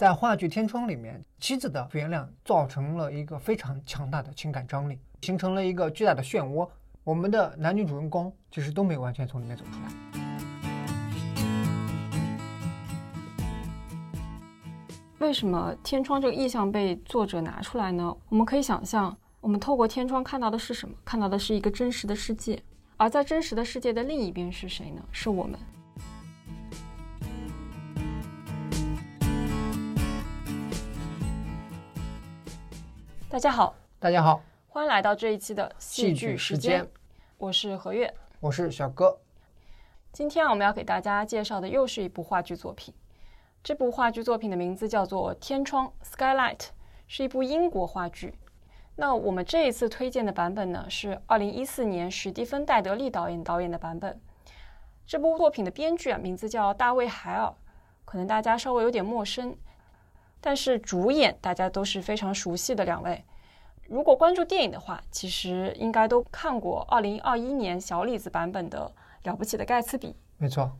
在话剧《天窗》里面，妻子的原谅造成了一个非常强大的情感张力，形成了一个巨大的漩涡。我们的男女主人公其实都没有完全从里面走出来。为什么天窗这个意象被作者拿出来呢？我们可以想象，我们透过天窗看到的是什么？看到的是一个真实的世界，而在真实的世界的另一边是谁呢？是我们。大家好，大家好，欢迎来到这一期的戏剧时间。我是何月，我是小哥。今天我们要给大家介绍的又是一部话剧作品。这部话剧作品的名字叫做《天窗》（Skylight），是一部英国话剧。那我们这一次推荐的版本呢，是二零一四年史蒂芬·戴德利导演导演的版本。这部作品的编剧啊，名字叫大卫·海尔，可能大家稍微有点陌生。但是主演大家都是非常熟悉的两位。如果关注电影的话，其实应该都看过二零二一年小李子版本的《了不起的盖茨比》。没错。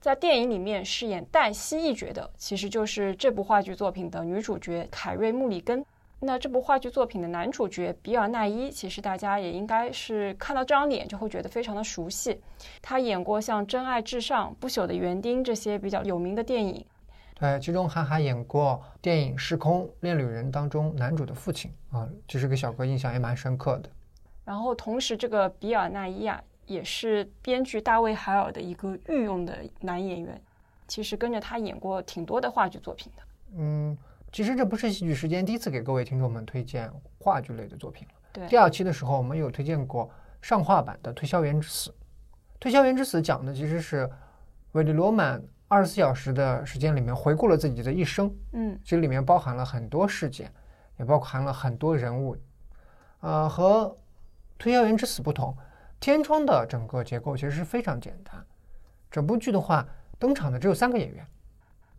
在电影里面饰演黛西一角的，其实就是这部话剧作品的女主角凯瑞·穆里根。那这部话剧作品的男主角比尔·奈伊，其实大家也应该是看到这张脸就会觉得非常的熟悉。他演过像《真爱至上》《不朽的园丁》这些比较有名的电影。对，其中韩寒演过电影《时空恋旅人》当中男主的父亲啊，其实给小哥印象也蛮深刻的。然后同时，这个比尔·纳伊啊。也是编剧大卫·海尔的一个御用的男演员，其实跟着他演过挺多的话剧作品的。嗯，其实这不是戏剧时间第一次给各位听众们推荐话剧类的作品了。对，第二期的时候我们有推荐过上画版的《推销员之死》。《推销员之死》讲的其实是韦利·罗曼二十四小时的时间里面回顾了自己的一生。嗯，这里面包含了很多事件，也包含了很多人物。呃，和《推销员之死》不同。天窗的整个结构其实是非常简单。整部剧的话，登场的只有三个演员。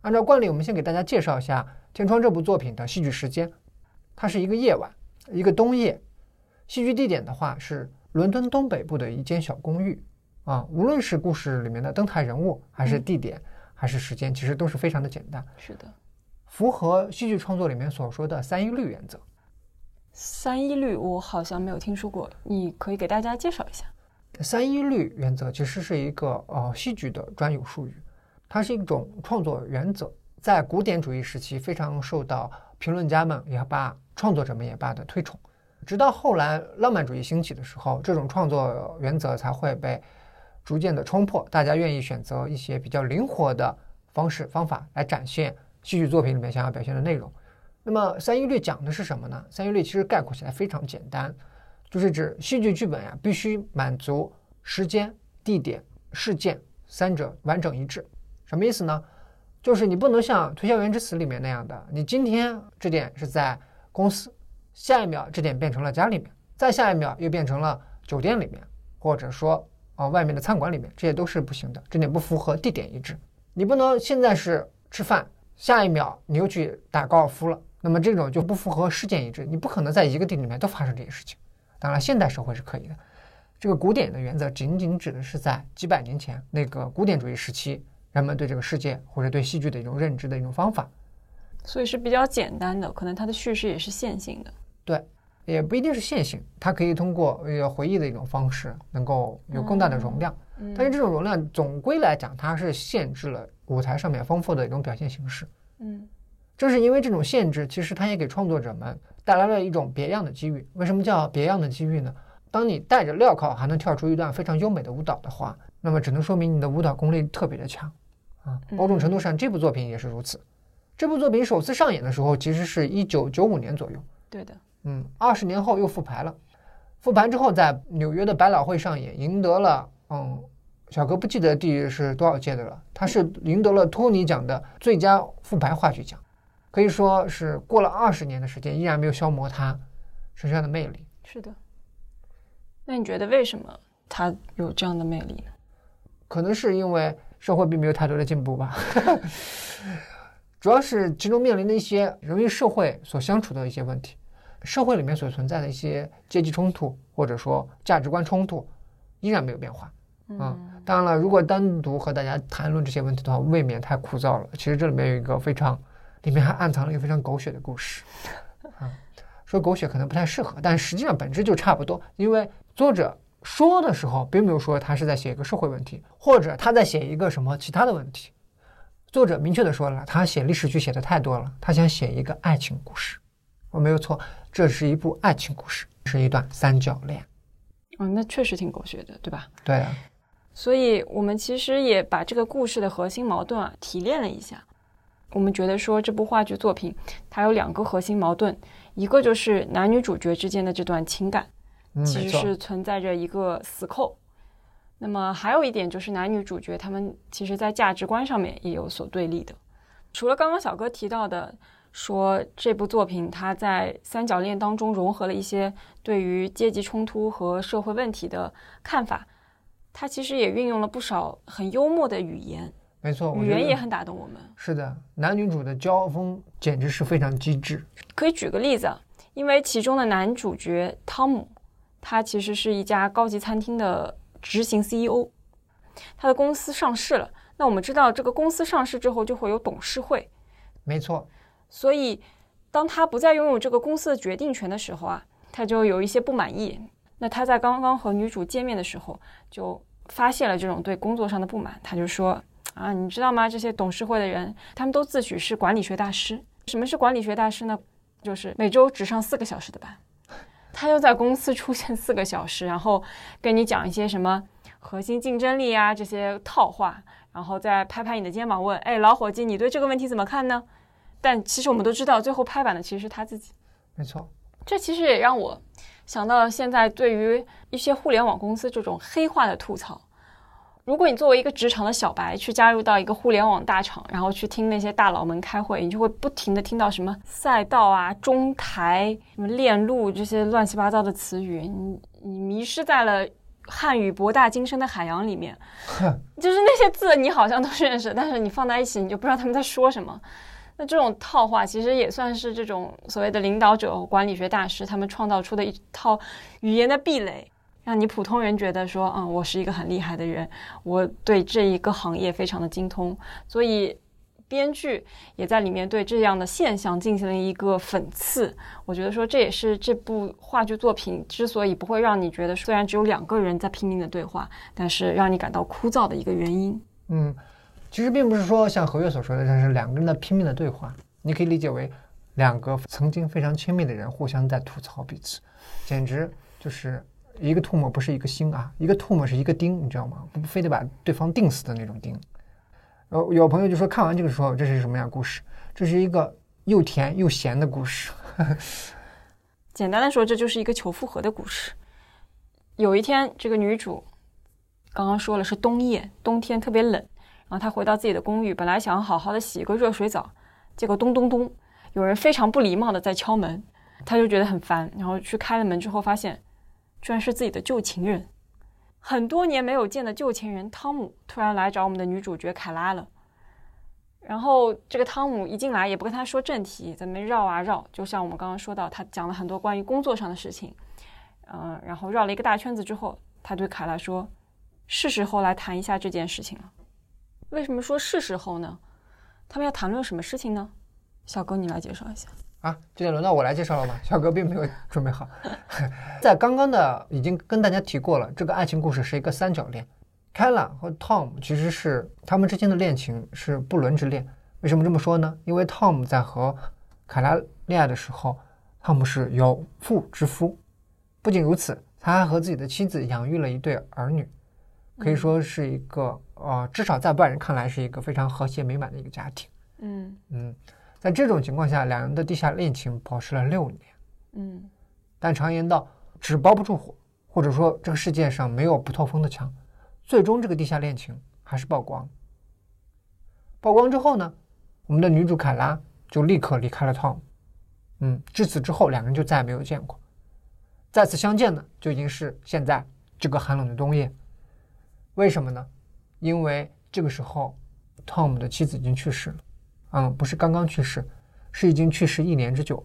按照惯例，我们先给大家介绍一下《天窗》这部作品的戏剧时间。它是一个夜晚，一个冬夜。戏剧地点的话是伦敦东北部的一间小公寓。啊，无论是故事里面的登台人物，还是地点，还是时间，其实都是非常的简单。是的，符合戏剧创作里面所说的三一律原则。三一律我好像没有听说过，你可以给大家介绍一下。三一律原则其实是一个呃戏剧的专有术语，它是一种创作原则，在古典主义时期非常受到评论家们也罢、创作者们也罢的推崇。直到后来浪漫主义兴起的时候，这种创作原则才会被逐渐的冲破，大家愿意选择一些比较灵活的方式方法来展现戏剧作品里面想要表现的内容。那么三一律讲的是什么呢？三一律其实概括起来非常简单，就是指戏剧剧本呀必须满足时间、地点、事件三者完整一致。什么意思呢？就是你不能像《推销员之死》里面那样的，你今天这点是在公司，下一秒这点变成了家里面，再下一秒又变成了酒店里面，或者说啊外面的餐馆里面，这些都是不行的，这点不符合地点一致。你不能现在是吃饭，下一秒你又去打高尔夫了。那么这种就不符合事件一致，你不可能在一个地里面都发生这些事情。当然，现代社会是可以的。这个古典的原则仅仅指的是在几百年前那个古典主义时期，人们对这个世界或者对戏剧的一种认知的一种方法。所以是比较简单的，可能它的叙事也是线性的。对，也不一定是线性，它可以通过呃回忆的一种方式，能够有更大的容量。但是这种容量总归来讲，它是限制了舞台上面丰富的一种表现形式。嗯。正是因为这种限制，其实它也给创作者们带来了一种别样的机遇。为什么叫别样的机遇呢？当你戴着镣铐还能跳出一段非常优美的舞蹈的话，那么只能说明你的舞蹈功力特别的强啊。某种程度上，这部作品也是如此。这部作品首次上演的时候，其实是一九九五年左右。对的，嗯，二十年后又复牌了。复盘之后，在纽约的百老汇上演，赢得了嗯，小哥不记得第是多少届的了。他是赢得了托尼奖的最佳复排话剧奖。可以说是过了二十年的时间，依然没有消磨他身上的魅力。是的，那你觉得为什么他有这样的魅力呢？可能是因为社会并没有太多的进步吧，主要是其中面临的一些人与社会所相处的一些问题，社会里面所存在的一些阶级冲突或者说价值观冲突依然没有变化。嗯，当然了，如果单独和大家谈论这些问题的话，未免太枯燥了。其实这里面有一个非常。里面还暗藏了一个非常狗血的故事。啊，说狗血可能不太适合，但实际上本质就差不多。因为作者说的时候，并没有说他是在写一个社会问题，或者他在写一个什么其他的问题。作者明确的说了，他写历史剧写的太多了，他想写一个爱情故事。我没有错，这是一部爱情故事，是一段三角恋。嗯，那确实挺狗血的，对吧？对啊。所以我们其实也把这个故事的核心矛盾啊提炼了一下。我们觉得说这部话剧作品它有两个核心矛盾，一个就是男女主角之间的这段情感，其实是存在着一个死扣。那么还有一点就是男女主角他们其实在价值观上面也有所对立的。除了刚刚小哥提到的，说这部作品它在三角恋当中融合了一些对于阶级冲突和社会问题的看法，它其实也运用了不少很幽默的语言。没错，语言也很打动我们。是的，男女主的交锋简直是非常机智。可以举个例子，因为其中的男主角汤姆，他其实是一家高级餐厅的执行 CEO，他的公司上市了。那我们知道，这个公司上市之后就会有董事会。没错。所以，当他不再拥有这个公司的决定权的时候啊，他就有一些不满意。那他在刚刚和女主见面的时候，就发现了这种对工作上的不满。他就说。啊，你知道吗？这些董事会的人，他们都自诩是管理学大师。什么是管理学大师呢？就是每周只上四个小时的班，他就在公司出现四个小时，然后跟你讲一些什么核心竞争力啊这些套话，然后再拍拍你的肩膀问：“哎，老伙计，你对这个问题怎么看呢？”但其实我们都知道，最后拍板的其实是他自己。没错，这其实也让我想到了现在对于一些互联网公司这种黑化的吐槽。如果你作为一个职场的小白去加入到一个互联网大厂，然后去听那些大佬们开会，你就会不停的听到什么赛道啊、中台、什么链路这些乱七八糟的词语，你你迷失在了汉语博大精深的海洋里面，就是那些字你好像都认识，但是你放在一起你就不知道他们在说什么。那这种套话其实也算是这种所谓的领导者、管理学大师他们创造出的一套语言的壁垒。让你普通人觉得说，嗯，我是一个很厉害的人，我对这一个行业非常的精通，所以编剧也在里面对这样的现象进行了一个讽刺。我觉得说这也是这部话剧作品之所以不会让你觉得虽然只有两个人在拼命的对话，但是让你感到枯燥的一个原因。嗯，其实并不是说像何月所说的，这是两个人的拼命的对话，你可以理解为两个曾经非常亲密的人互相在吐槽彼此，简直就是。一个唾沫不是一个星啊，一个唾沫是一个钉，你知道吗？不非得把对方钉死的那种钉。呃，有朋友就说看完这个时候，这是什么样故事？这是一个又甜又咸的故事。简单的说，这就是一个求复合的故事。有一天，这个女主刚刚说了是冬夜，冬天特别冷，然后他回到自己的公寓，本来想好好的洗一个热水澡，结果咚咚咚，有人非常不礼貌的在敲门，他就觉得很烦，然后去开了门之后发现。居然是自己的旧情人，很多年没有见的旧情人汤姆突然来找我们的女主角凯拉了。然后这个汤姆一进来也不跟他说正题，在那边绕啊绕，就像我们刚刚说到，他讲了很多关于工作上的事情，嗯，然后绕了一个大圈子之后，他对凯拉说：“是时候来谈一下这件事情了。”为什么说是时候呢？他们要谈论什么事情呢？小哥，你来介绍一下。啊，今天轮到我来介绍了吗？小哥并没有 准备好。在刚刚的已经跟大家提过了，这个爱情故事是一个三角恋。k e l a 和 Tom 其实是他们之间的恋情是不伦之恋。为什么这么说呢？因为 Tom 在和凯拉恋爱的时候，汤姆是有妇之夫。不仅如此，他还和自己的妻子养育了一对儿女，可以说是一个呃，至少在外人看来是一个非常和谐美满的一个家庭。嗯嗯。在这种情况下，两人的地下恋情保持了六年。嗯，但常言道，纸包不住火，或者说这个世界上没有不透风的墙。最终，这个地下恋情还是曝光。曝光之后呢，我们的女主凯拉就立刻离开了 Tom。嗯，至此之后，两人就再也没有见过。再次相见呢，就已经是现在这个寒冷的冬夜。为什么呢？因为这个时候，Tom 的妻子已经去世了。嗯，不是刚刚去世，是已经去世一年之久了。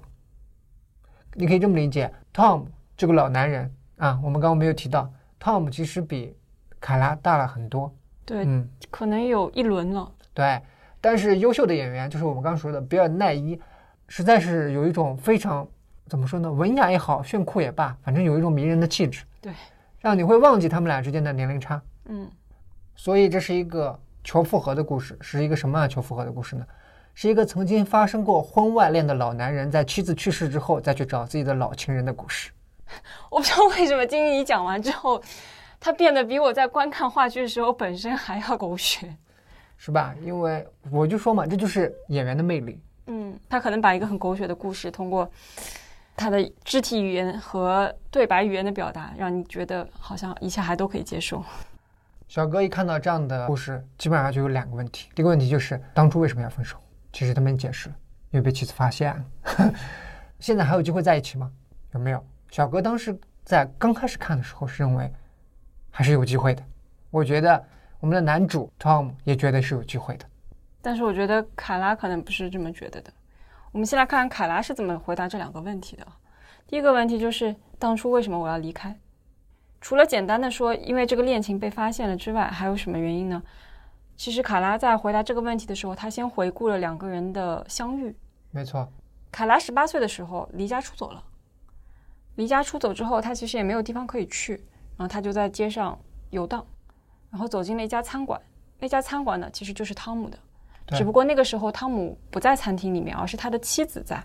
你可以这么理解，Tom 这个老男人啊，我们刚刚没有提到，Tom 其实比凯拉大了很多。对，嗯，可能有一轮了。对，但是优秀的演员，就是我们刚说的比尔奈伊，实在是有一种非常怎么说呢，文雅也好，炫酷也罢，反正有一种迷人的气质，对，让你会忘记他们俩之间的年龄差。嗯，所以这是一个求复合的故事，是一个什么样求复合的故事呢？是一个曾经发生过婚外恋的老男人，在妻子去世之后再去找自己的老情人的故事。我不知道为什么金怡讲完之后，他变得比我在观看话剧的时候本身还要狗血。是吧？因为我就说嘛，这就是演员的魅力。嗯，他可能把一个很狗血的故事，通过他的肢体语言和对白语言的表达，让你觉得好像一切还都可以接受。小哥一看到这样的故事，基本上就有两个问题。第一个问题就是当初为什么要分手？其实他们解释了，因为被妻子发现了。现在还有机会在一起吗？有没有？小哥当时在刚开始看的时候是认为还是有机会的。我觉得。我们的男主 Tom 也觉得是有机会的，但是我觉得凯拉可能不是这么觉得的。我们先来看看凯拉是怎么回答这两个问题的。第一个问题就是当初为什么我要离开？除了简单的说因为这个恋情被发现了之外，还有什么原因呢？其实卡拉在回答这个问题的时候，他先回顾了两个人的相遇。没错，卡拉十八岁的时候离家出走了。离家出走之后，他其实也没有地方可以去，然后他就在街上游荡。然后走进了一家餐馆，那家餐馆呢其实就是汤姆的，只不过那个时候汤姆不在餐厅里面，而是他的妻子在。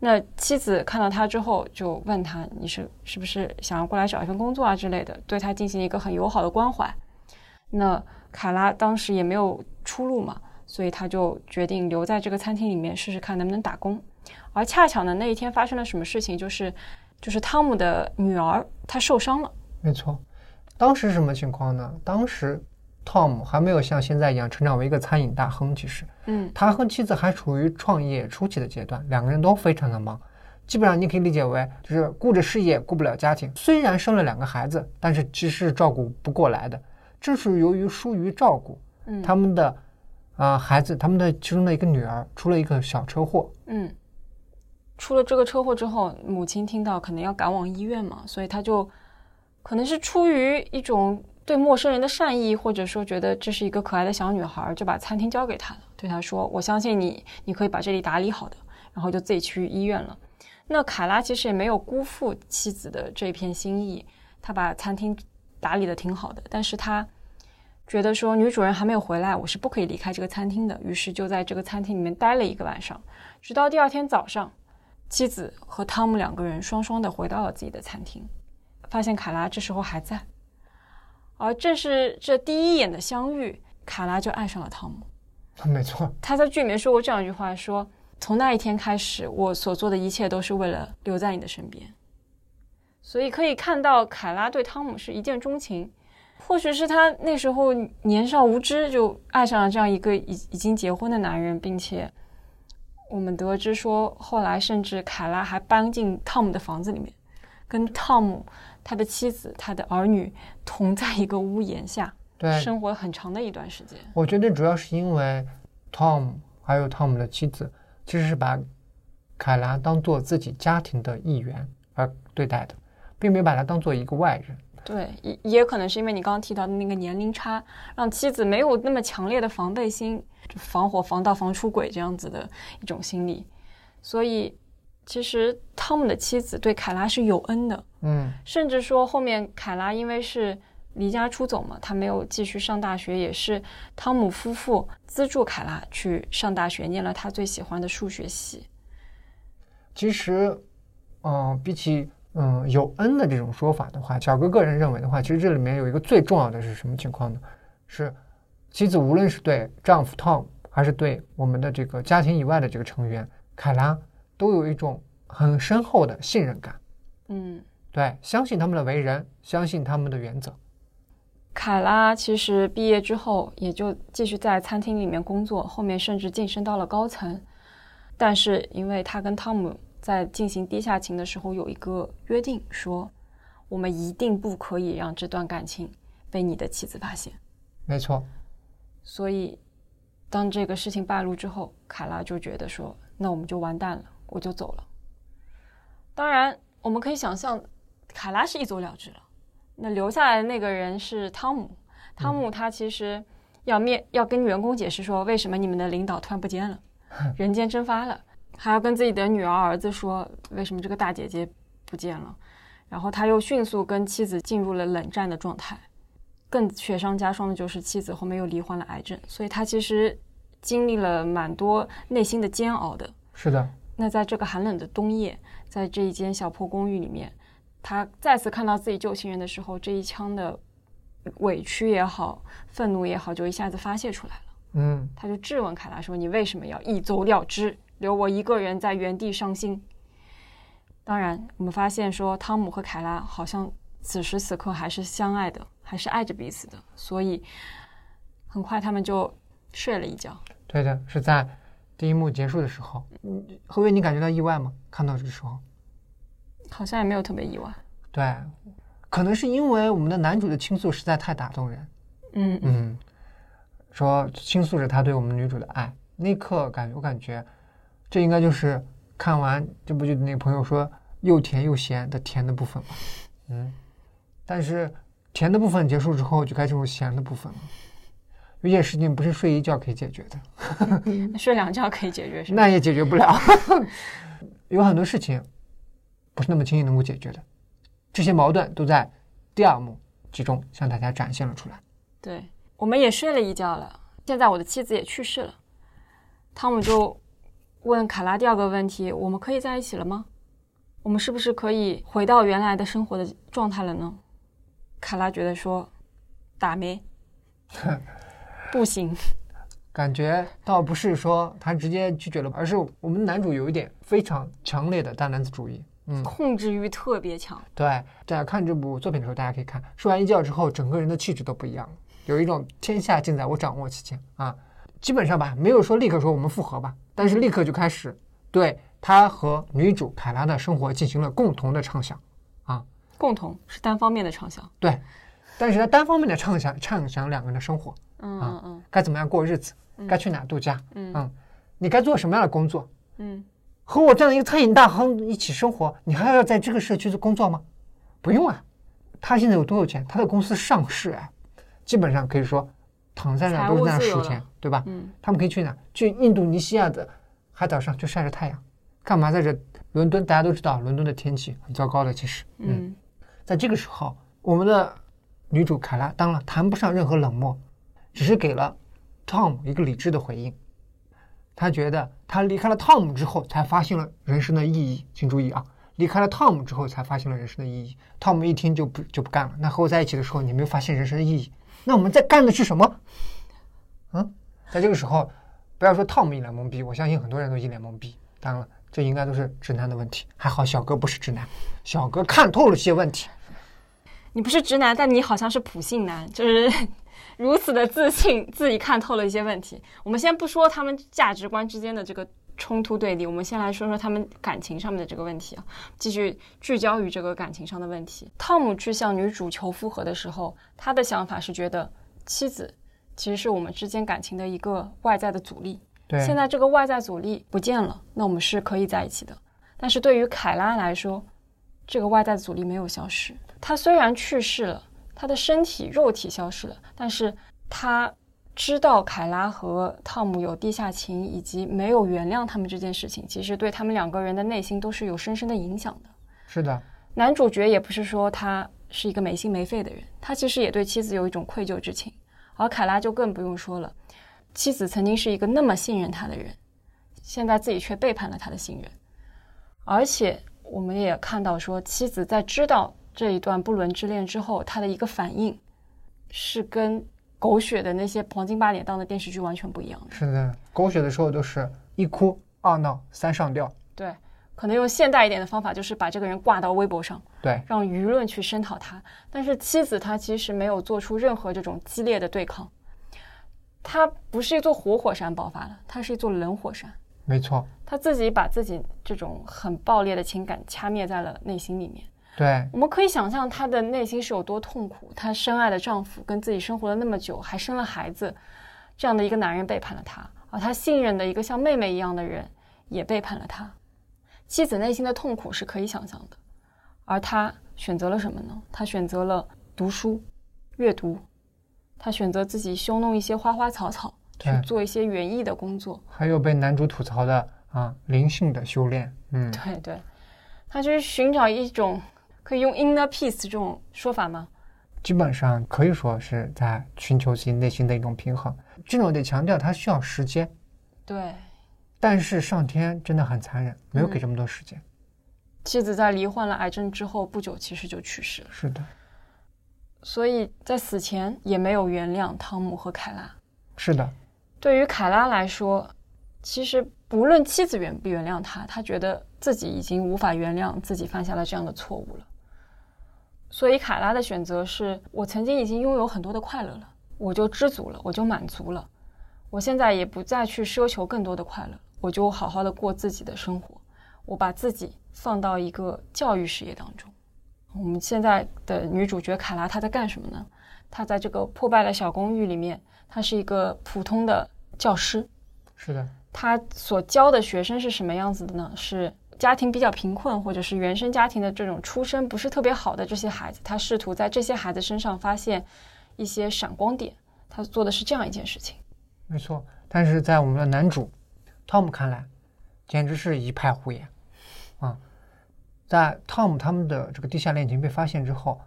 那妻子看到他之后，就问他：“你是是不是想要过来找一份工作啊之类的？”对他进行一个很友好的关怀。那卡拉当时也没有出路嘛，所以他就决定留在这个餐厅里面试试看能不能打工。而恰巧呢，那一天发生了什么事情？就是就是汤姆的女儿她受伤了。没错。当时什么情况呢？当时，Tom 还没有像现在一样成长为一个餐饮大亨。其实，嗯，他和妻子还处于创业初期的阶段，两个人都非常的忙。基本上你可以理解为，就是顾着事业，顾不了家庭。虽然生了两个孩子，但是其实是照顾不过来的。正是由于疏于照顾，嗯，他们的啊孩子，他们的其中的一个女儿出了一个小车祸。嗯，出了这个车祸之后，母亲听到可能要赶往医院嘛，所以他就。可能是出于一种对陌生人的善意，或者说觉得这是一个可爱的小女孩，就把餐厅交给她了。对她说：“我相信你，你可以把这里打理好的。”然后就自己去医院了。那卡拉其实也没有辜负妻子的这片心意，他把餐厅打理的挺好的。但是他觉得说女主人还没有回来，我是不可以离开这个餐厅的。于是就在这个餐厅里面待了一个晚上，直到第二天早上，妻子和汤姆两个人双双的回到了自己的餐厅。发现卡拉这时候还在，而正是这第一眼的相遇，卡拉就爱上了汤姆。没错，他在剧里面说过这样一句话：说从那一天开始，我所做的一切都是为了留在你的身边。所以可以看到，卡拉对汤姆是一见钟情。或许是他那时候年少无知，就爱上了这样一个已已经结婚的男人，并且我们得知说，后来甚至卡拉还搬进汤姆的房子里面，跟汤姆。他的妻子、他的儿女同在一个屋檐下，对，生活了很长的一段时间。我觉得主要是因为 Tom 还有 Tom 的妻子，其实是把凯拉当做自己家庭的一员而对待的，并没有把他当做一个外人。对，也也可能是因为你刚刚提到的那个年龄差，让妻子没有那么强烈的防备心，防火、防盗、防出轨这样子的一种心理，所以。其实汤姆的妻子对凯拉是有恩的，嗯，甚至说后面凯拉因为是离家出走嘛，他没有继续上大学，也是汤姆夫妇资助凯拉去上大学，念了他最喜欢的数学系。其实，嗯，比起嗯有恩的这种说法的话，小哥个人认为的话，其实这里面有一个最重要的是什么情况呢？是妻子无论是对丈夫 Tom，还是对我们的这个家庭以外的这个成员凯拉。都有一种很深厚的信任感，嗯，对，相信他们的为人，相信他们的原则。凯拉其实毕业之后也就继续在餐厅里面工作，后面甚至晋升到了高层。但是因为他跟汤姆在进行地下情的时候有一个约定，说我们一定不可以让这段感情被你的妻子发现。没错。所以当这个事情败露之后，凯拉就觉得说，那我们就完蛋了。我就走了。当然，我们可以想象，卡拉是一走了之了。那留下来的那个人是汤姆。汤姆他其实要面要跟员工解释说为什么你们的领导突然不见了，人间蒸发了，还要跟自己的女儿儿子说为什么这个大姐姐不见了，然后他又迅速跟妻子进入了冷战的状态。更雪上加霜的就是妻子后面又罹患了癌症，所以他其实经历了蛮多内心的煎熬的。是的，那在这个寒冷的冬夜，在这一间小破公寓里面，他再次看到自己旧情人的时候，这一腔的委屈也好，愤怒也好，就一下子发泄出来了。嗯，他就质问凯拉说：“你为什么要一走了之，留我一个人在原地伤心？”当然，我们发现说汤姆和凯拉好像此时此刻还是相爱的。还是爱着彼此的，所以很快他们就睡了一觉。对的，是在第一幕结束的时候。嗯，何伟，你感觉到意外吗？看到这个时候，好像也没有特别意外。对，可能是因为我们的男主的倾诉实在太打动人。嗯嗯，说倾诉着他对我们女主的爱，那一刻感觉我感觉，这应该就是看完这部剧的那个朋友说又甜又咸的甜的部分吧。嗯，但是。甜的部分结束之后，就该进入咸的部分了。有些事情不是睡一觉可以解决的，睡两觉可以解决是 那也解决不了。有很多事情不是那么轻易能够解决的，这些矛盾都在第二幕集中向大家展现了出来。对，我们也睡了一觉了。现在我的妻子也去世了，汤姆就问卡拉第二个问题：我们可以在一起了吗？我们是不是可以回到原来的生活的状态了呢？卡拉觉得说，打没，不行。感觉倒不是说他直接拒绝了，而是我们男主有一点非常强烈的大男子主义，嗯，控制欲特别强。对，大家看这部作品的时候，大家可以看，睡完一觉之后，整个人的气质都不一样了，有一种天下尽在我掌握期间啊。基本上吧，没有说立刻说我们复合吧，但是立刻就开始对他和女主凯拉的生活进行了共同的畅想啊。共同是单方面的畅想，对，但是他单方面的畅想，畅想两个人的生活，嗯嗯嗯，该怎么样过日子，该去哪度假，嗯嗯，你该做什么样的工作，嗯，和我这样一个餐饮大亨一起生活，你还要在这个社区工作吗？不用啊，他现在有多有钱？他的公司上市哎，基本上可以说躺在那都是在那数钱，对吧？嗯，他们可以去哪？去印度尼西亚的海岛上去晒着太阳，干嘛在这伦敦？大家都知道伦敦的天气很糟糕的，其实，嗯。在这个时候，我们的女主凯拉当然谈不上任何冷漠，只是给了汤姆一个理智的回应。他觉得他离开了汤姆之后，才发现了人生的意义。请注意啊，离开了汤姆之后，才发现了人生的意义。汤姆一听就不就不干了。那和我在一起的时候，你没有发现人生的意义？那我们在干的是什么？嗯，在这个时候，不要说汤姆一脸懵逼，我相信很多人都一脸懵逼。当然了，这应该都是直男的问题。还好小哥不是直男，小哥看透了些问题。你不是直男，但你好像是普信男，就是如此的自信，自己看透了一些问题。我们先不说他们价值观之间的这个冲突对立，我们先来说说他们感情上面的这个问题啊，继续聚焦于这个感情上的问题。汤姆去向女主求复合的时候，他的想法是觉得妻子其实是我们之间感情的一个外在的阻力。对，现在这个外在阻力不见了，那我们是可以在一起的。但是对于凯拉来说，这个外在阻力没有消失。他虽然去世了，他的身体肉体消失了，但是他知道凯拉和汤姆有地下情，以及没有原谅他们这件事情，其实对他们两个人的内心都是有深深的影响的。是的，男主角也不是说他是一个没心没肺的人，他其实也对妻子有一种愧疚之情，而凯拉就更不用说了，妻子曾经是一个那么信任他的人，现在自己却背叛了他的信任，而且我们也看到说，妻子在知道。这一段不伦之恋之后，他的一个反应是跟狗血的那些黄金八点档的电视剧完全不一样的。是的，狗血的时候都是一哭二闹三上吊。对，可能用现代一点的方法，就是把这个人挂到微博上，对，让舆论去声讨他。但是妻子她其实没有做出任何这种激烈的对抗，她不是一座活火山爆发了，她是一座冷火山。没错，她自己把自己这种很爆裂的情感掐灭在了内心里面。对，我们可以想象她的内心是有多痛苦。她深爱的丈夫跟自己生活了那么久，还生了孩子，这样的一个男人背叛了她，而她信任的一个像妹妹一样的人也背叛了她。妻子内心的痛苦是可以想象的，而她选择了什么呢？她选择了读书、阅读。她选择自己修弄一些花花草草，去做一些园艺的工作。还有被男主吐槽的啊灵性的修炼，嗯，对对，他就是寻找一种可以用 inner peace 这种说法吗？基本上可以说是在寻求自己内心的一种平衡。这种得强调，它需要时间，对，但是上天真的很残忍，没有给这么多时间。妻子在罹患了癌症之后不久，其实就去世了，是的，所以在死前也没有原谅汤姆和凯拉。是的，对于凯拉来说，其实不论妻子原不原谅他，他觉得自己已经无法原谅自己犯下了这样的错误了。所以凯拉的选择是：我曾经已经拥有很多的快乐了，我就知足了，我就满足了。我现在也不再去奢求更多的快乐，我就好好的过自己的生活。我把自己放到一个教育事业当中。我们现在的女主角凯拉，她在干什么呢？她在这个破败的小公寓里面，她是一个普通的教师。是的，她所教的学生是什么样子的呢？是家庭比较贫困，或者是原生家庭的这种出身不是特别好的这些孩子。他试图在这些孩子身上发现一些闪光点。他做的是这样一件事情。没错。但是在我们的男主汤姆看来，简直是一派胡言啊！在汤姆他们的这个地下恋情被发现之后，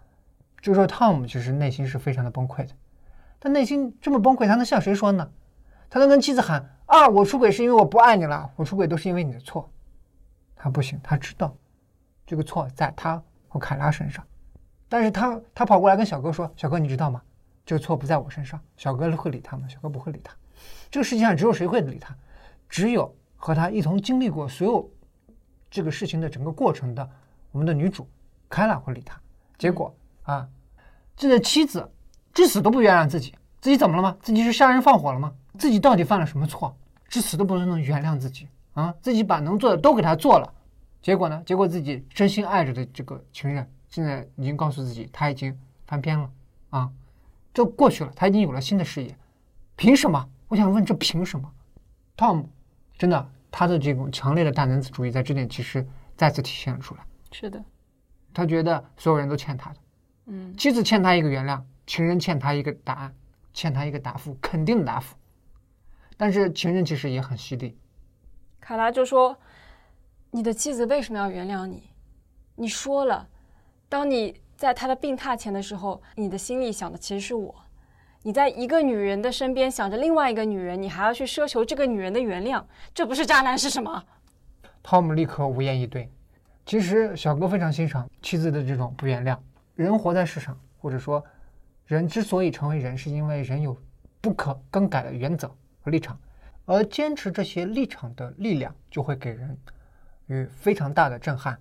这个时候汤姆其实内心是非常的崩溃的。他内心这么崩溃，他能向谁说呢？他能跟妻子喊啊，我出轨是因为我不爱你了，我出轨都是因为你的错。他不行，他知道这个错在他和凯拉身上，但是他他跑过来跟小哥说：“小哥，你知道吗？这个错不在我身上。”小哥会理他吗？小哥不会理他。这个世界上只有谁会理他？只有和他一同经历过所有这个事情的整个过程的我们的女主凯拉会理他。结果啊，这个妻子至死都不原谅自己，自己怎么了吗？自己是杀人放火了吗？自己到底犯了什么错？至死都不能原谅自己啊！自己把能做的都给他做了，结果呢？结果自己真心爱着的这个情人，现在已经告诉自己他已经翻篇了啊，这过去了，他已经有了新的事业，凭什么？我想问，这凭什么？Tom 真的，他的这种强烈的大男子主义在这点其实再次体现了出来。是的，他觉得所有人都欠他的，嗯，妻子欠他一个原谅，情人欠他一个答案，欠他一个答复，肯定的答复。但是情人其实也很犀利，卡拉就说：“你的妻子为什么要原谅你？你说了，当你在她的病榻前的时候，你的心里想的其实是我。你在一个女人的身边想着另外一个女人，你还要去奢求这个女人的原谅，这不是渣男是什么？汤姆立刻无言以对。其实小哥非常欣赏妻子的这种不原谅。人活在世上，或者说人之所以成为人，是因为人有不可更改的原则和立场，而坚持这些立场的力量，就会给人与非常大的震撼。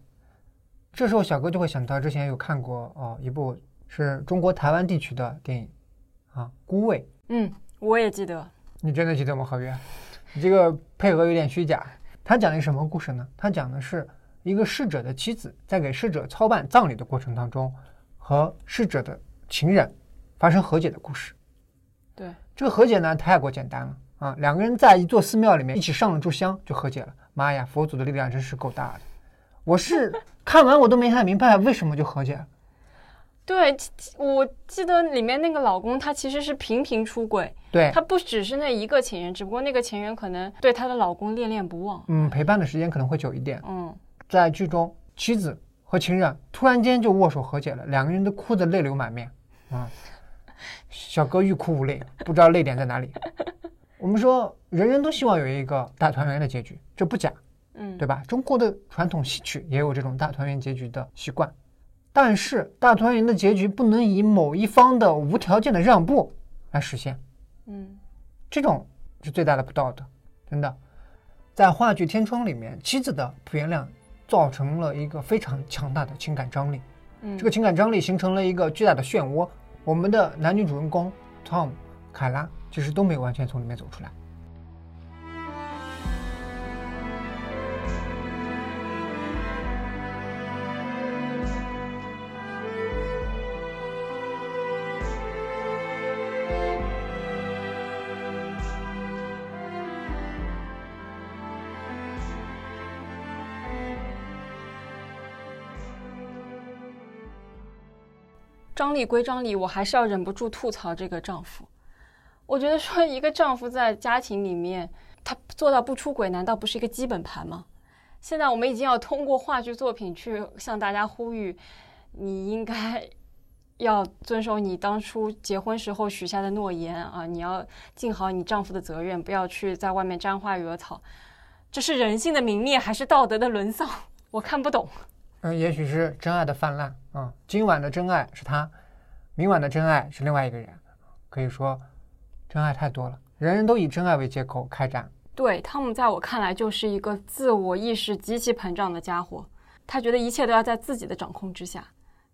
这时候，小哥就会想到之前有看过哦、一部是中国台湾地区的电影啊，《孤味》。嗯，我也记得。你真的记得吗，何月？你这个配合有点虚假。他讲的是什么故事呢？他讲的是一个逝者的妻子在给逝者操办葬礼的过程当中，和逝者的情人发生和解的故事。对，这个和解呢，太过简单了啊！两个人在一座寺庙里面一起上了炷香就和解了。妈呀，佛祖的力量真是够大的！我是看完我都没太明白为什么就和解了。对，我记得里面那个老公他其实是频频出轨，对，他不只是那一个情人，只不过那个情人可能对她的老公恋恋不忘。嗯，陪伴的时间可能会久一点。嗯，在剧中，妻子和情人突然间就握手和解了，两个人都哭得泪流满面啊！小哥欲哭无泪，不知道泪点在哪里。我们说，人人都希望有一个大团圆的结局，这不假，嗯，对吧？中国的传统戏曲也有这种大团圆结局的习惯，但是大团圆的结局不能以某一方的无条件的让步来实现，嗯，这种是最大的不道德，真的。在话剧《天窗》里面，妻子的不原谅造成了一个非常强大的情感张力，嗯这个情感张力形成了一个巨大的漩涡。我们的男女主人公 Tom、凯拉其实都没有完全从里面走出来。张力归张力我还是要忍不住吐槽这个丈夫。我觉得说一个丈夫在家庭里面，他做到不出轨，难道不是一个基本盘吗？现在我们已经要通过话剧作品去向大家呼吁，你应该 要遵守你当初结婚时候许下的诺言啊！你要尽好你丈夫的责任，不要去在外面沾花惹草。这是人性的泯灭，还是道德的沦丧？我看不懂。嗯，也许是真爱的泛滥啊！今晚的真爱是他，明晚的真爱是另外一个人。可以说，真爱太多了，人人都以真爱为借口开展。对汤姆，在我看来就是一个自我意识极其膨胀的家伙。他觉得一切都要在自己的掌控之下。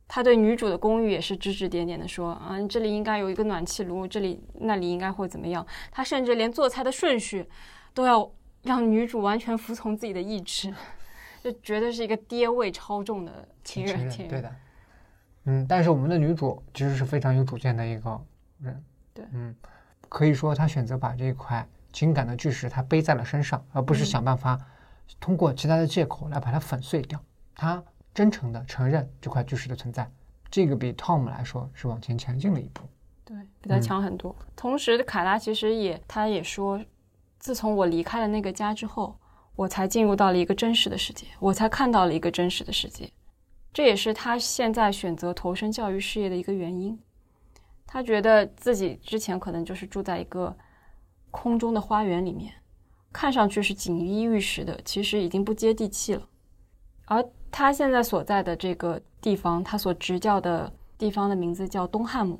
他对女主的公寓也是指指点点的说：“啊，这里应该有一个暖气炉，这里那里应该会怎么样？”他甚至连做菜的顺序都要让女主完全服从自己的意志，就绝对是一个爹味超重的情人。情人对的，嗯，但是我们的女主其实是非常有主见的一个人。对，嗯，可以说他选择把这一块。情感的巨石，他背在了身上，而不是想办法通过其他的借口来把它粉碎掉。他真诚的承认这块巨石的存在，这个比 Tom 来说是往前前进了一步，对，比他强很多。同时，凯拉其实也，他也说，自从我离开了那个家之后，我才进入到了一个真实的世界，我才看到了一个真实的世界。这也是他现在选择投身教育事业的一个原因。他觉得自己之前可能就是住在一个。空中的花园里面，看上去是锦衣玉食的，其实已经不接地气了。而他现在所在的这个地方，他所执教的地方的名字叫东汉姆。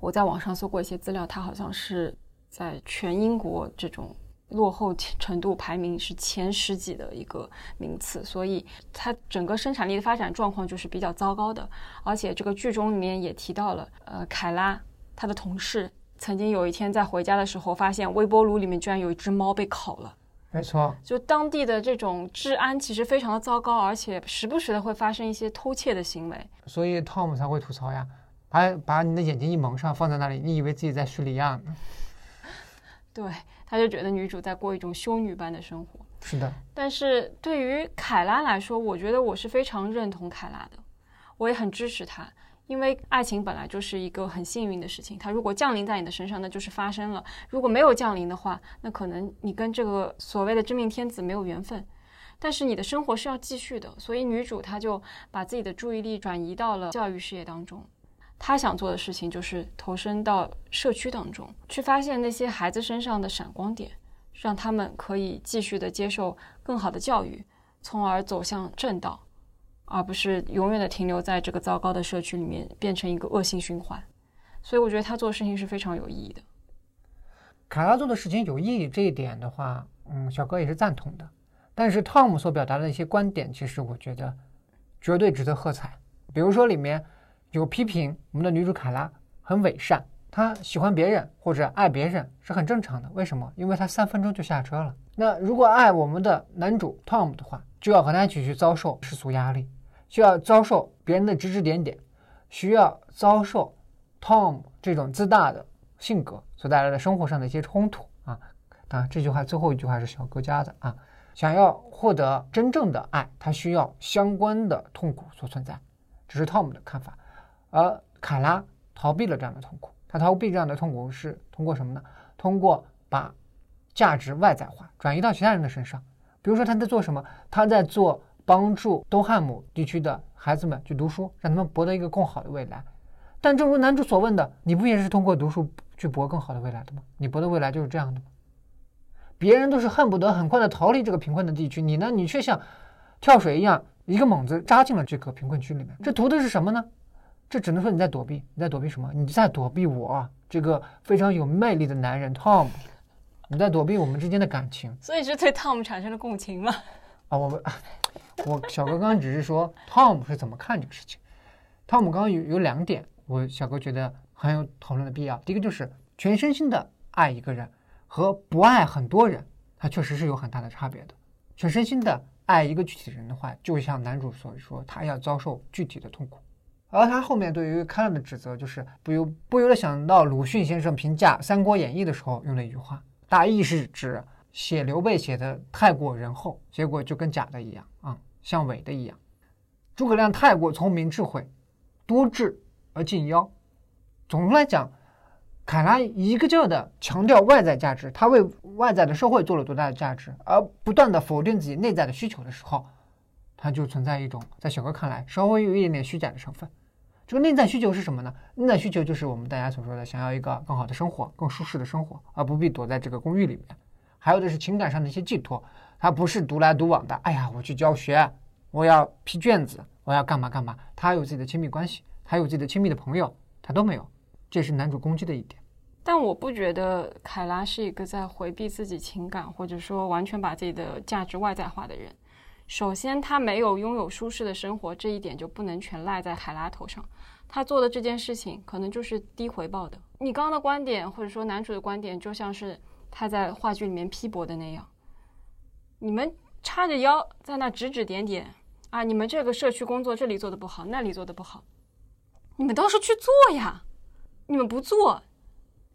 我在网上搜过一些资料，他好像是在全英国这种落后程度排名是前十几的一个名次，所以它整个生产力的发展状况就是比较糟糕的。而且这个剧中里面也提到了，呃，凯拉他的同事。曾经有一天在回家的时候，发现微波炉里面居然有一只猫被烤了。没错，就当地的这种治安其实非常的糟糕，而且时不时的会发生一些偷窃的行为。所以 Tom 才会吐槽呀，把把你的眼睛一蒙上，放在那里，你以为自己在叙利亚呢？对，他就觉得女主在过一种修女般的生活。是的，但是对于凯拉来说，我觉得我是非常认同凯拉的，我也很支持她。因为爱情本来就是一个很幸运的事情，它如果降临在你的身上，那就是发生了；如果没有降临的话，那可能你跟这个所谓的真命天子没有缘分。但是你的生活是要继续的，所以女主她就把自己的注意力转移到了教育事业当中。他想做的事情就是投身到社区当中，去发现那些孩子身上的闪光点，让他们可以继续的接受更好的教育，从而走向正道。而不是永远的停留在这个糟糕的社区里面，变成一个恶性循环。所以我觉得他做的事情是非常有意义的。卡拉做的事情有意义这一点的话，嗯，小哥也是赞同的。但是汤姆所表达的一些观点，其实我觉得绝对值得喝彩。比如说里面有批评我们的女主卡拉很伪善，她喜欢别人或者爱别人是很正常的。为什么？因为她三分钟就下车了。那如果爱我们的男主 Tom 的话，就要和他一起去遭受世俗压力。需要遭受别人的指指点点，需要遭受 Tom 这种自大的性格所带来的生活上的一些冲突啊。当然，这句话最后一句话是小哥加的啊。想要获得真正的爱，他需要相关的痛苦所存在，这是 Tom 的看法。而卡拉逃避了这样的痛苦，他逃避这样的痛苦是通过什么呢？通过把价值外在化，转移到其他人的身上。比如说他在做什么？他在做。帮助东汉姆地区的孩子们去读书，让他们博得一个更好的未来。但正如男主所问的，你不也是通过读书去博更好的未来的吗？你博的未来就是这样的吗？别人都是恨不得很快的逃离这个贫困的地区，你呢？你却像跳水一样，一个猛子扎进了这个贫困区里面。这图的是什么呢？这只能说你在躲避，你在躲避什么？你在躲避我这个非常有魅力的男人 Tom，你在躲避我们之间的感情。所以是对 Tom 产生了共情吗？啊，我们。我小哥刚刚只是说，Tom 是怎么看这个事情。Tom 刚刚有有两点，我小哥觉得很有讨论的必要。第一个就是全身心的爱一个人和不爱很多人，它确实是有很大的差别的。全身心的爱一个具体人的话，就像男主所说，他要遭受具体的痛苦。而他后面对于开朗的指责，就是不由不由得想到鲁迅先生评价《三国演义》的时候用的一句话，大意是指写刘备写的太过仁厚，结果就跟假的一样啊。像伪的一样，诸葛亮太过聪明智慧，多智而近妖。总的来讲，凯拉一个劲儿的强调外在价值，他为外在的社会做了多大的价值，而不断的否定自己内在的需求的时候，他就存在一种在小哥看来稍微有一点点虚假的成分。这个内在需求是什么呢？内在需求就是我们大家所说的想要一个更好的生活、更舒适的生活，而不必躲在这个公寓里面。还有的是情感上的一些寄托，他不是独来独往的。哎呀，我去教学，我要批卷子，我要干嘛干嘛。他有自己的亲密关系，他有自己的亲密的朋友，他都没有。这是男主攻击的一点。但我不觉得凯拉是一个在回避自己情感，或者说完全把自己的价值外在化的人。首先，他没有拥有舒适的生活，这一点就不能全赖在海拉头上。他做的这件事情可能就是低回报的。你刚刚的观点，或者说男主的观点，就像是他在话剧里面批驳的那样：你们叉着腰在那指指点点啊，你们这个社区工作这里做的不好，那里做的不好，你们倒是去做呀！你们不做，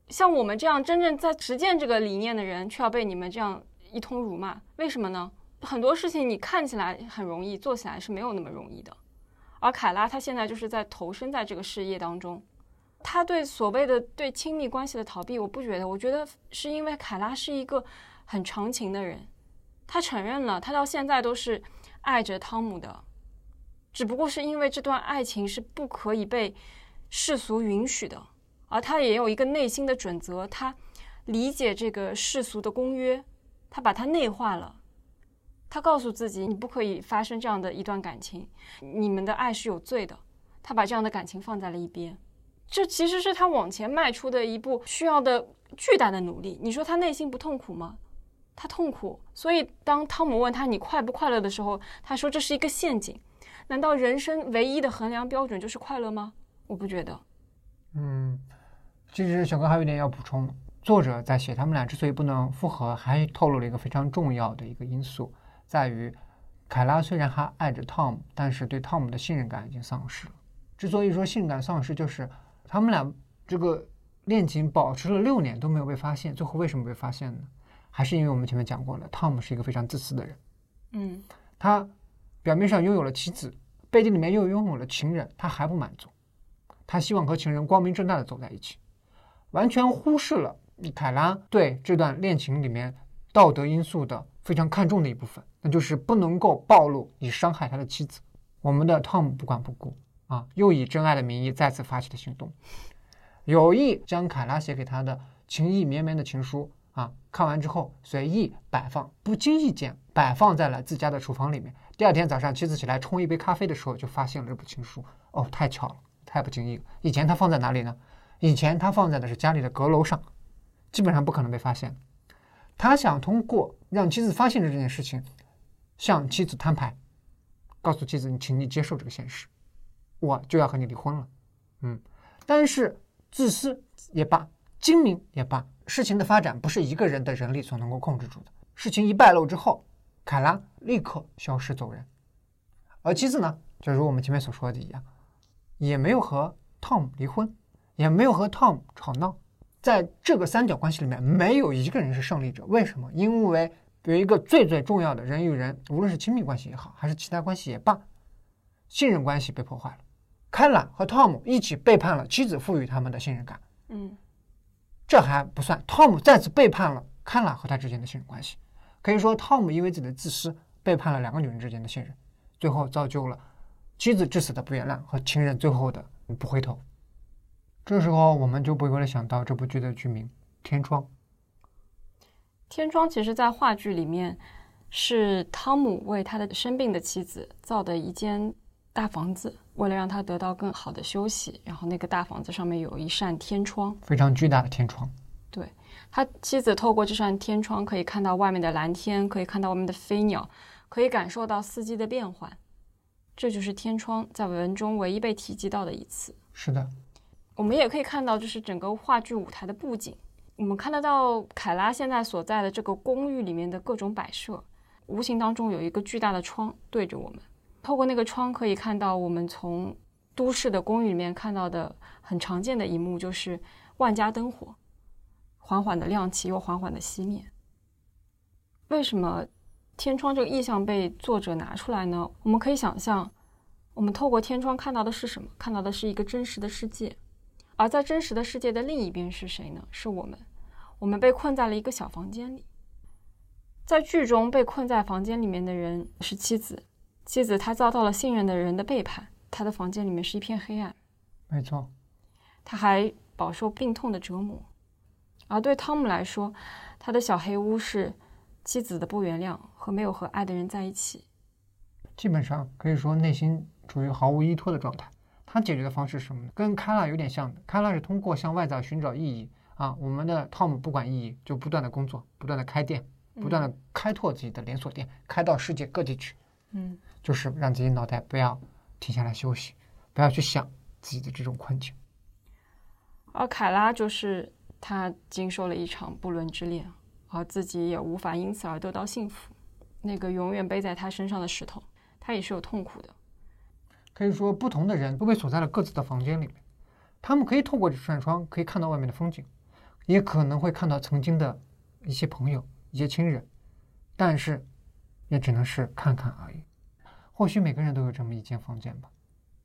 像我们这样真正在实践这个理念的人，却要被你们这样一通辱骂，为什么呢？很多事情你看起来很容易，做起来是没有那么容易的。而凯拉她现在就是在投身在这个事业当中，她对所谓的对亲密关系的逃避，我不觉得，我觉得是因为凯拉是一个很长情的人，她承认了，她到现在都是爱着汤姆的，只不过是因为这段爱情是不可以被世俗允许的，而她也有一个内心的准则，她理解这个世俗的公约，她把它内化了。他告诉自己，你不可以发生这样的一段感情，你们的爱是有罪的。他把这样的感情放在了一边，这其实是他往前迈出的一步需要的巨大的努力。你说他内心不痛苦吗？他痛苦。所以当汤姆问他你快不快乐的时候，他说这是一个陷阱。难道人生唯一的衡量标准就是快乐吗？我不觉得。嗯，其实小哥还有一点要补充，作者在写他们俩之所以不能复合，还透露了一个非常重要的一个因素。在于，凯拉虽然还爱着汤姆，但是对汤姆的信任感已经丧失了。之所以说信任感丧失，就是他们俩这个恋情保持了六年都没有被发现，最后为什么被发现呢？还是因为我们前面讲过了，汤姆是一个非常自私的人。嗯，他表面上拥有了妻子，背地里面又拥有了情人，他还不满足，他希望和情人光明正大的走在一起，完全忽视了凯拉对这段恋情里面道德因素的非常看重的一部分。那就是不能够暴露以伤害他的妻子。我们的汤姆不管不顾啊，又以真爱的名义再次发起了行动，有意将凯拉写给他的情意绵绵的情书啊，看完之后随意摆放，不经意间摆放在了自家的厨房里面。第二天早上，妻子起来冲一杯咖啡的时候，就发现了这部情书。哦，太巧了，太不经意了。以前他放在哪里呢？以前他放在的是家里的阁楼上，基本上不可能被发现。他想通过让妻子发现了这件事情。向妻子摊牌，告诉妻子：“你，请你接受这个现实，我就要和你离婚了。”嗯，但是自私也罢，精明也罢，事情的发展不是一个人的人力所能够控制住的。事情一败露之后，凯拉立刻消失走人，而妻子呢，就如我们前面所说的一样，也没有和汤姆离婚，也没有和汤姆吵闹。在这个三角关系里面，没有一个人是胜利者。为什么？因为。有一个最最重要的人与人，无论是亲密关系也好，还是其他关系也罢，信任关系被破坏了。开朗和汤姆一起背叛了妻子赋予他们的信任感。嗯，这还不算，汤姆再次背叛了开朗和他之间的信任关系。可以说，汤姆因为自己的自私，背叛了两个女人之间的信任，最后造就了妻子至死的不原谅和情人最后的不回头。这时候，我们就不由得想到这部剧的剧名《天窗》。天窗其实，在话剧里面，是汤姆为他的生病的妻子造的一间大房子，为了让他得到更好的休息。然后，那个大房子上面有一扇天窗，非常巨大的天窗。对他妻子透过这扇天窗，可以看到外面的蓝天，可以看到外面的飞鸟，可以感受到四季的变换。这就是天窗在文中唯一被提及到的一次。是的，我们也可以看到，就是整个话剧舞台的布景。我们看得到凯拉现在所在的这个公寓里面的各种摆设，无形当中有一个巨大的窗对着我们，透过那个窗可以看到我们从都市的公寓里面看到的很常见的一幕，就是万家灯火缓缓的亮起又缓缓的熄灭。为什么天窗这个意象被作者拿出来呢？我们可以想象，我们透过天窗看到的是什么？看到的是一个真实的世界，而在真实的世界的另一边是谁呢？是我们。我们被困在了一个小房间里。在剧中被困在房间里面的人是妻子，妻子她遭到了信任的人的背叛，她的房间里面是一片黑暗。没错，他还饱受病痛的折磨。而对汤姆来说，他的小黑屋是妻子的不原谅和没有和爱的人在一起。基本上可以说内心处于毫无依托的状态。他解决的方式是什么呢？跟开拉有点像的。开拉是通过向外在寻找意义啊，我们的汤姆不管意义，就不断的工作，不断的开店，不断的开拓自己的连锁店，开到世界各地去。嗯，就是让自己脑袋不要停下来休息，不要去想自己的这种困境。而凯拉就是他经受了一场不伦之恋，而自己也无法因此而得到幸福。那个永远背在他身上的石头，他也是有痛苦的。可以说，不同的人都被锁在了各自的房间里面。他们可以透过这扇窗可以看到外面的风景，也可能会看到曾经的一些朋友、一些亲人，但是也只能是看看而已。或许每个人都有这么一间房间吧。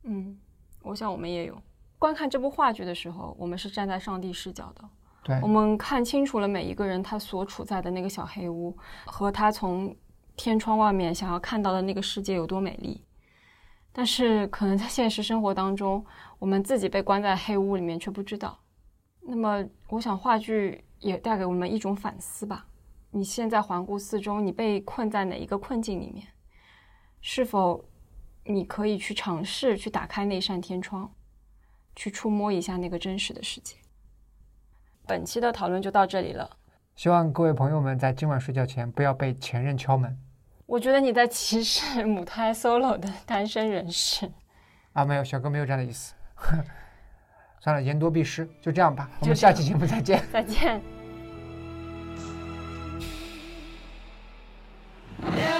嗯，我想我们也有。观看这部话剧的时候，我们是站在上帝视角的。对我，们看清楚了每一个人他所处在的那个小黑屋，和他从天窗外面想要看到的那个世界有多美丽。但是，可能在现实生活当中，我们自己被关在黑屋里面却不知道。那么，我想话剧也带给我们一种反思吧。你现在环顾四周，你被困在哪一个困境里面？是否你可以去尝试去打开那扇天窗，去触摸一下那个真实的世界？本期的讨论就到这里了。希望各位朋友们在今晚睡觉前不要被前任敲门我觉得你在歧视母胎 solo 的单身人士。啊，没有，小哥没有这样的意思。算了，言多必失，就这样吧。我们下期节目再见。再见。Yeah.